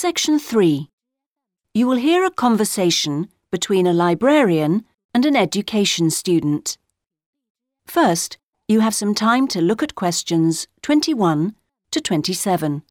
Section 3. You will hear a conversation between a librarian and an education student. First, you have some time to look at questions 21 to 27.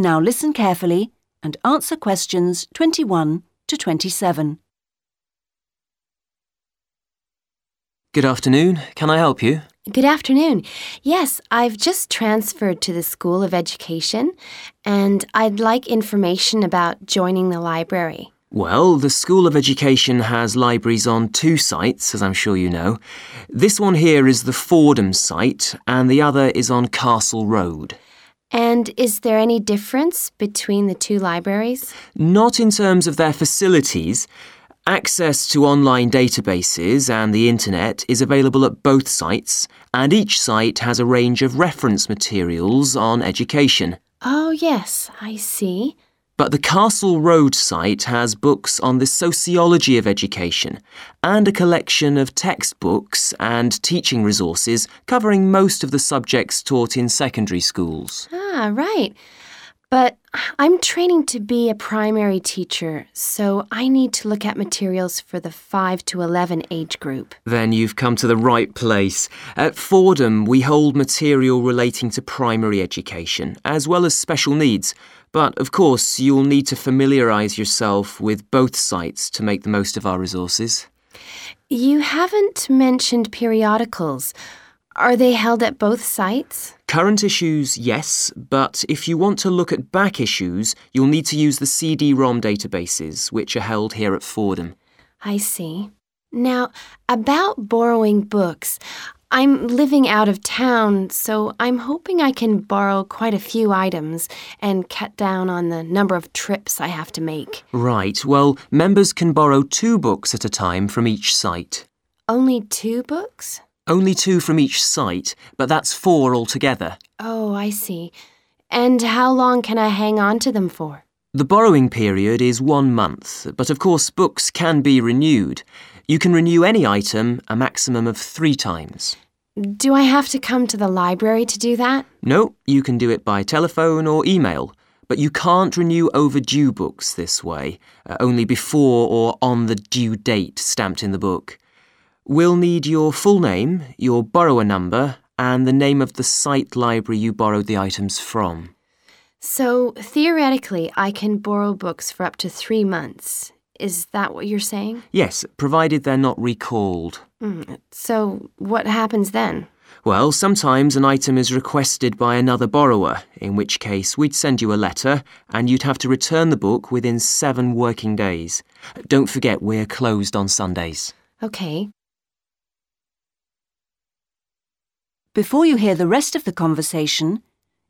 Now listen carefully and answer questions 21 to 27. Good afternoon. Can I help you? Good afternoon. Yes, I've just transferred to the School of Education and I'd like information about joining the library. Well, the School of Education has libraries on two sites, as I'm sure you know. This one here is the Fordham site, and the other is on Castle Road. And is there any difference between the two libraries? Not in terms of their facilities. Access to online databases and the internet is available at both sites, and each site has a range of reference materials on education. Oh, yes, I see. But the Castle Road site has books on the sociology of education and a collection of textbooks and teaching resources covering most of the subjects taught in secondary schools. Ah, right. But I'm training to be a primary teacher, so I need to look at materials for the 5 to 11 age group. Then you've come to the right place. At Fordham, we hold material relating to primary education, as well as special needs. But of course, you'll need to familiarise yourself with both sites to make the most of our resources. You haven't mentioned periodicals. Are they held at both sites? Current issues, yes, but if you want to look at back issues, you'll need to use the CD ROM databases, which are held here at Fordham. I see. Now, about borrowing books, I'm living out of town, so I'm hoping I can borrow quite a few items and cut down on the number of trips I have to make. Right, well, members can borrow two books at a time from each site. Only two books? Only two from each site, but that's four altogether. Oh, I see. And how long can I hang on to them for? The borrowing period is one month, but of course books can be renewed. You can renew any item a maximum of three times. Do I have to come to the library to do that? No, you can do it by telephone or email, but you can't renew overdue books this way, uh, only before or on the due date stamped in the book. We'll need your full name, your borrower number, and the name of the site library you borrowed the items from. So, theoretically, I can borrow books for up to three months. Is that what you're saying? Yes, provided they're not recalled. Mm, so, what happens then? Well, sometimes an item is requested by another borrower, in which case we'd send you a letter and you'd have to return the book within seven working days. Don't forget we're closed on Sundays. Okay. Before you hear the rest of the conversation,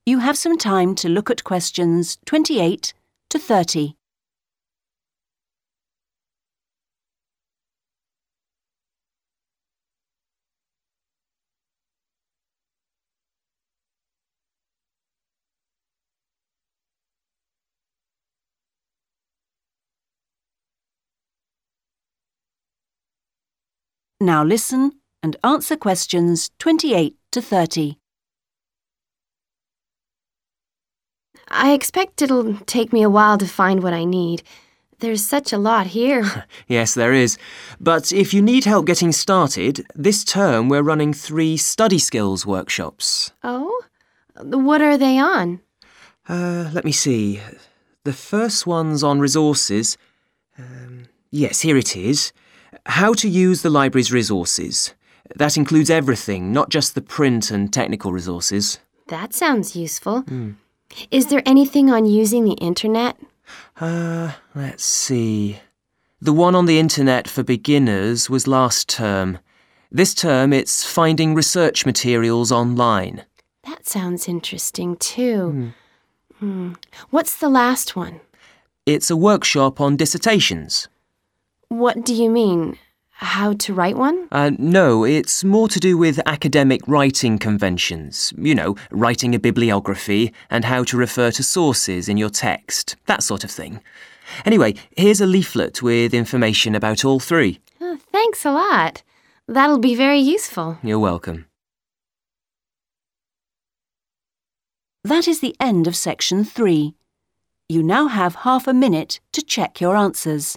you have some time to look at questions 28 to 30. Now listen and answer questions 28 to 30. I expect it'll take me a while to find what I need. There's such a lot here. Yes, there is. But if you need help getting started, this term we're running three study skills workshops. oh? What are they on? Uh, let me see. The first one's on resources. Um, yes, here it is. How to use the library's resources. That includes everything, not just the print and technical resources. That sounds useful. Is there anything on using the internet? Uh, let's see. The one on the internet for beginners was last term. This term, it's finding research materials online. That sounds interesting too. Hmm. What's the last one? It's a workshop on dissertations. What do you mean? How to write one? Uh, no, it's more to do with academic writing conventions. You know, writing a bibliography and how to refer to sources in your text, that sort of thing. Anyway, here's a leaflet with information about all three. Oh, thanks a lot. That'll be very useful. You're welcome. That is the end of section 3. You now have half a minute to check your answers.